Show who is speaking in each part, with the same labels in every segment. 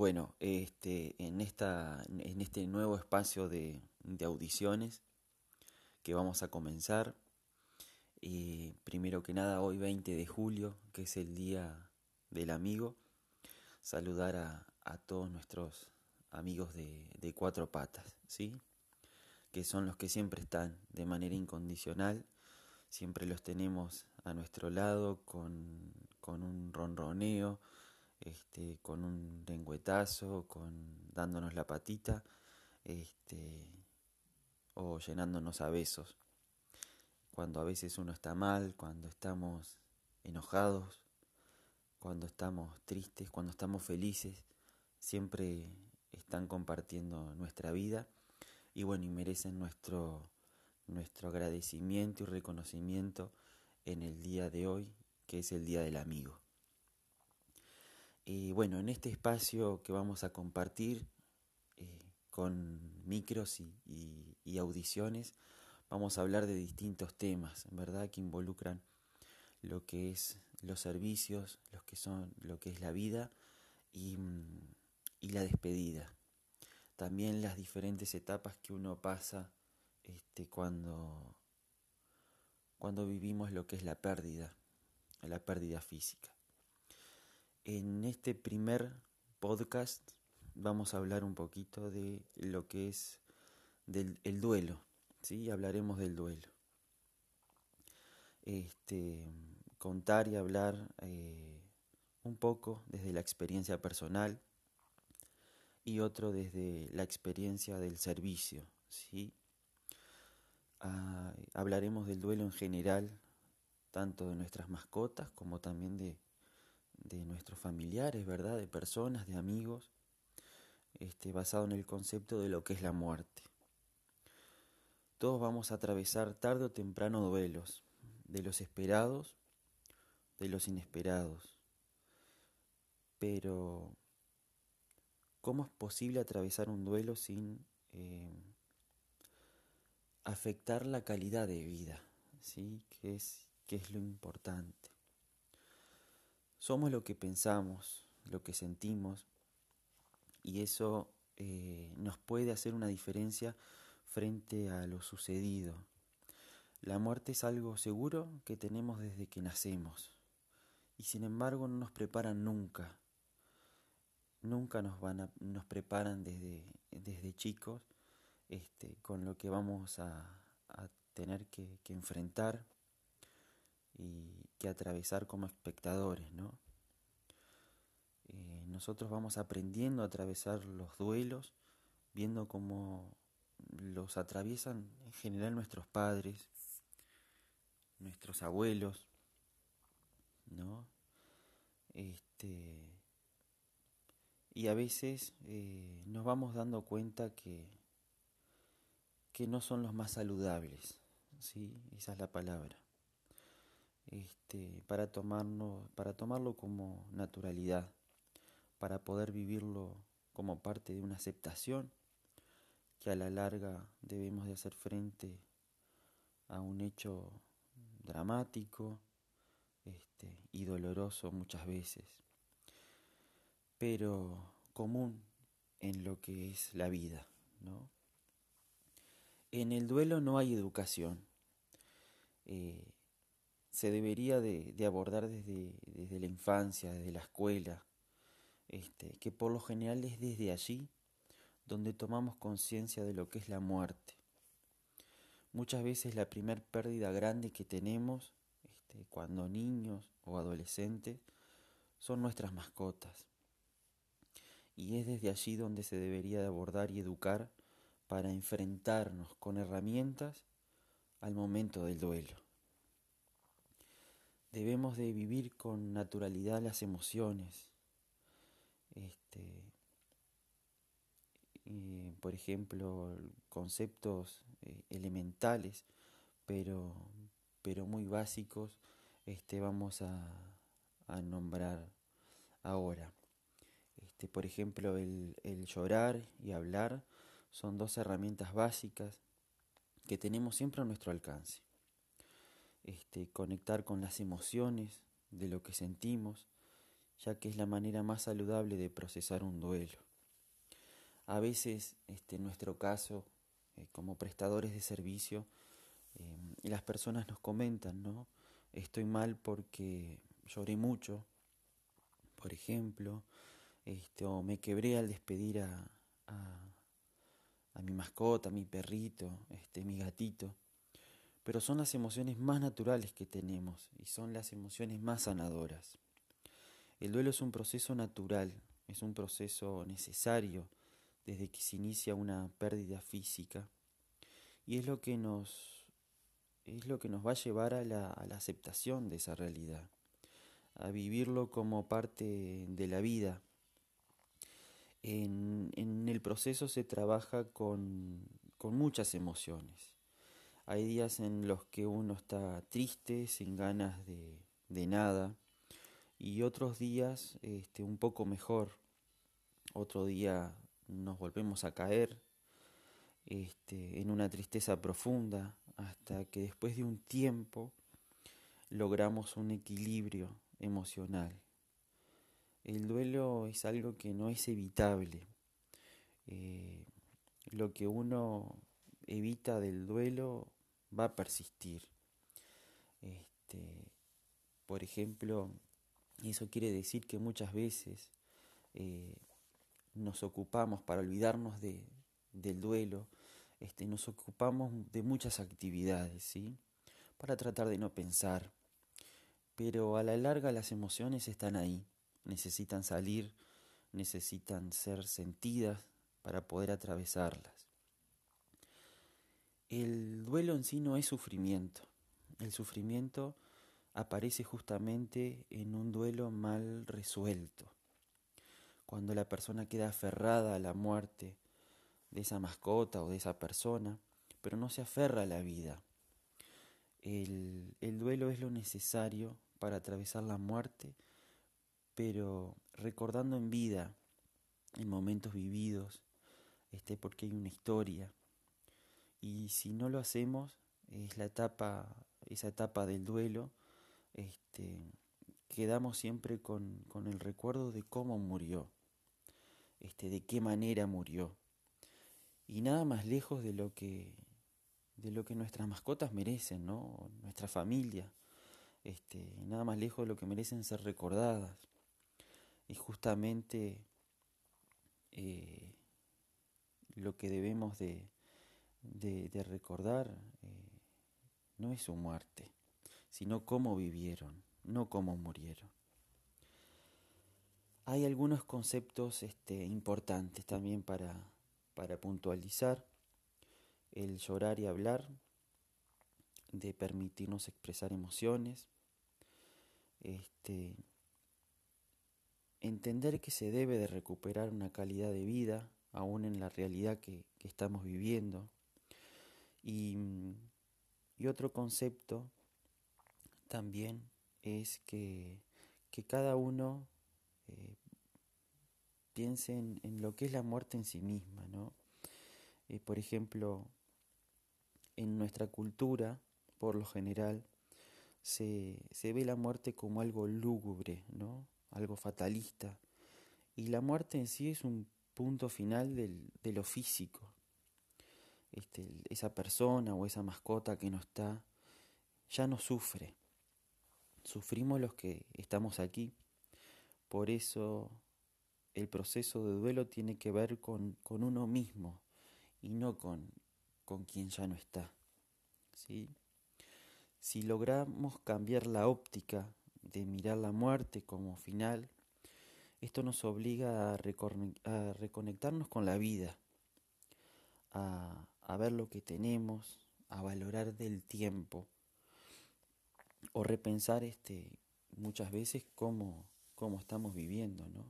Speaker 1: Bueno, este, en, esta, en este nuevo espacio de, audiciones que vamos a comenzar, y primero que nada, hoy 20 de julio, que es el Día del Amigo, saludar a, a todos nuestros amigos de, de, cuatro patas, ¿sí? que son los que siempre están de manera incondicional, siempre los tenemos a nuestro lado con, con un ronroneo, este, con un lengüetazo, con dándonos la patita, este, o llenándonos a besos. Cuando a veces uno está mal, cuando estamos enojados, cuando estamos tristes, cuando estamos felices, siempre están compartiendo nuestra vida y bueno, y merecen nuestro, nuestro agradecimiento y reconocimiento en el día de hoy, que es el Día del Amigo. Y bueno, en este espacio que vamos a compartir eh, con micros y, audiciones, vamos a hablar de distintos temas, ¿verdad? Que involucran lo que es los servicios, los que son, lo que es la vida y, y la despedida. También las diferentes etapas que uno pasa este, cuando, cuando vivimos lo que es la pérdida, la pérdida física. En este primer podcast vamos a hablar un poquito de lo que es del el duelo, ¿sí? Hablaremos del duelo. Este, contar y hablar eh, un poco desde la experiencia personal y otro desde la experiencia del servicio, ¿sí? Ah, hablaremos del duelo en general, tanto de nuestras mascotas como también de de nuestros familiares, ¿verdad? De personas, de amigos, este, basado en el concepto de lo que es la muerte. Todos vamos a atravesar tarde o temprano duelos, de los esperados, de los inesperados. Pero, ¿cómo es posible atravesar un duelo sin eh, afectar la calidad de vida? ¿Sí? Es, que es lo importante. Somos lo que pensamos, lo que sentimos, y eso eh, nos puede hacer una diferencia frente a lo sucedido. La muerte es algo seguro que tenemos desde que nacemos, y sin embargo no nos preparan nunca. Nunca nos van a, nos preparan desde, desde chicos este, con lo que vamos a, a tener que, que enfrentar y que atravesar como espectadores, ¿no? Eh, nosotros vamos aprendiendo a atravesar los duelos, viendo cómo los atraviesan en general nuestros padres, nuestros abuelos, ¿no? Este, y a veces eh, nos vamos dando cuenta que, que no son los más saludables, ¿sí? Esa es la palabra este, para, tomarlo, para tomarlo como naturalidad, para poder vivirlo como parte de una aceptación que a la larga debemos de hacer frente a un hecho dramático este, y doloroso muchas veces, pero común en lo que es la vida, ¿no? En el duelo no hay educación. Eh, se debería de, abordar desde, desde, la infancia, desde la escuela, este, que por lo general es desde allí donde tomamos conciencia de lo que es la muerte. Muchas veces la primer pérdida grande que tenemos este, cuando niños o adolescentes son nuestras mascotas. Y es desde allí donde se debería de abordar y educar para enfrentarnos con herramientas al momento del duelo. Debemos de vivir con naturalidad las emociones. Este, por ejemplo, conceptos eh, elementales, pero, pero muy básicos, este, vamos a, a nombrar ahora. Este, por ejemplo, el, el llorar y hablar son dos herramientas básicas que tenemos siempre a nuestro alcance este, conectar con las emociones de lo que sentimos ya que es la manera más saludable de procesar un duelo. A veces, este, en nuestro caso, eh, como prestadores de servicio, eh, las personas nos comentan, ¿no? Estoy mal porque lloré mucho, por ejemplo, este, o me quebré al despedir a, a, mi mascota, a mi perrito, este, mi gatito. Pero son las emociones más naturales que tenemos y son las emociones más sanadoras. El duelo es un proceso natural, es un proceso necesario desde que se inicia una pérdida física y es lo que nos es lo que nos va a llevar a la, aceptación de esa realidad, a vivirlo como parte de la vida. En, en el proceso se trabaja con, con muchas emociones. Hay días en los que uno está triste, sin ganas de, nada, y otros días este, un poco mejor. Otro día nos volvemos a caer este, en una tristeza profunda hasta que después de un tiempo logramos un equilibrio emocional. El duelo es algo que no es evitable. Eh, lo que uno evita del duelo va a persistir. Este, por ejemplo, eso quiere decir que muchas veces eh, nos ocupamos para olvidarnos de, del duelo, este, nos ocupamos de muchas actividades, ¿sí? Para tratar de no pensar. Pero a la larga las emociones están ahí, necesitan salir, necesitan ser sentidas para poder atravesarlas. El duelo en sí no es sufrimiento. El sufrimiento aparece justamente en un duelo mal resuelto. Cuando la persona queda aferrada a la muerte de esa mascota o de esa persona, pero no se aferra a la vida. El, el duelo es lo necesario para atravesar la muerte, pero recordando en vida, en momentos vividos, este, porque hay una historia. Y si no lo hacemos, es la etapa, esa etapa del duelo, este, quedamos siempre con, con el recuerdo de cómo murió, este, de qué manera murió. Y nada más lejos de lo que, de lo que nuestras mascotas merecen, ¿no? Nuestra familia, este, nada más lejos de lo que merecen ser recordadas. Y justamente eh, lo que debemos de, de, recordar eh, no es su muerte, sino cómo vivieron, no cómo murieron. Hay algunos conceptos este, importantes también para, para puntualizar. El llorar y hablar, de permitirnos expresar emociones, este, entender que se debe de recuperar una calidad de vida aún en la realidad que, que estamos viviendo. Y, y otro concepto también es que, que cada uno eh, piense en, en, lo que es la muerte en sí misma, ¿no? Eh, por ejemplo, en nuestra cultura, por lo general, se, se, ve la muerte como algo lúgubre, ¿no? Algo fatalista. Y la muerte en sí es un punto final del, de lo físico. Este, esa persona o esa mascota que no está, ya no sufre sufrimos los que estamos aquí. Por eso el proceso de duelo tiene que ver con, con uno mismo y no con, con quien ya no está. ¿sí? Si logramos cambiar la óptica de mirar la muerte como final, esto nos obliga a, a reconectarnos con la vida, a, a ver lo que tenemos, a valorar del tiempo o repensar este, muchas veces cómo, cómo estamos viviendo, ¿no?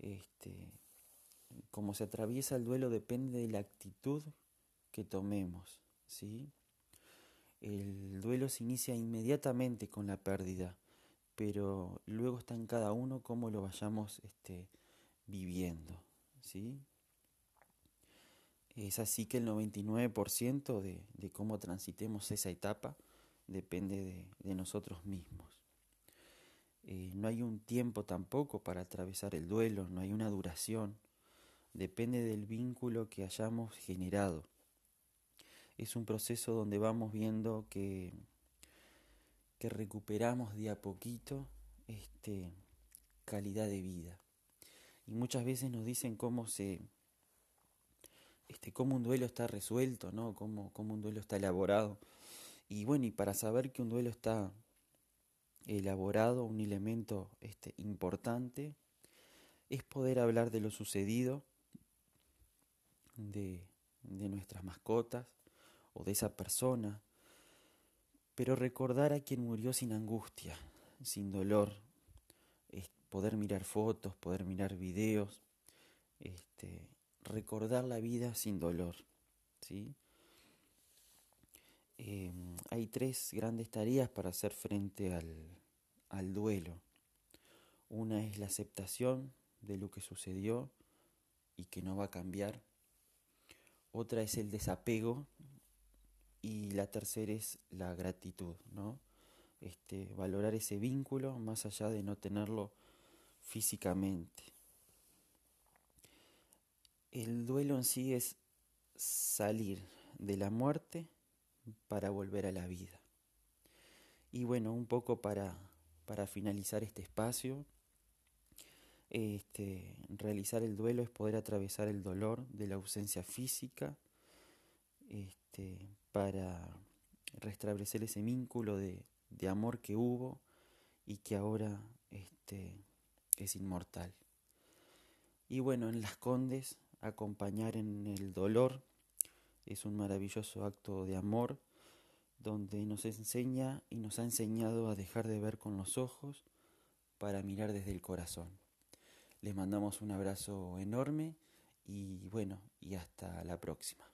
Speaker 1: Este, cómo se atraviesa el duelo depende de la actitud que tomemos, ¿sí? El duelo se inicia inmediatamente con la pérdida, pero luego está en cada uno cómo lo vayamos este, viviendo, ¿sí? Es así que el 99% de, de cómo transitemos esa etapa depende de, nosotros mismos. Eh, no hay un tiempo tampoco para atravesar el duelo, no hay una duración. Depende del vínculo que hayamos generado. Es un proceso donde vamos viendo que, que recuperamos de a poquito este, calidad de vida. Y muchas veces nos dicen cómo se este, cómo un duelo está resuelto, ¿no? Cómo, un duelo está elaborado. Y bueno, y para saber que un duelo está elaborado, un elemento este, importante, es poder hablar de lo sucedido, de, de nuestras mascotas o de esa persona, pero recordar a quien murió sin angustia, sin dolor, poder mirar fotos, poder mirar videos, este, recordar la vida sin dolor. ¿sí? Em, hay tres grandes tareas para hacer frente al, al duelo. Una es la aceptación de lo que sucedió y que no va a cambiar. Otra es el desapego y la tercera es la gratitud, ¿no? Este, valorar ese vínculo más allá de no tenerlo físicamente. El duelo en sí es salir de la muerte para volver a la vida. Y bueno, un poco para, para finalizar este espacio, este, realizar el duelo es poder atravesar el dolor de la ausencia física este, para restablecer ese vínculo de, de, amor que hubo y que ahora este, es inmortal. Y bueno, en Las Condes acompañar en el dolor. Es un maravilloso acto de amor donde nos enseña y nos ha enseñado a dejar de ver con los ojos para mirar desde el corazón. Les mandamos un abrazo enorme y bueno, y hasta la próxima.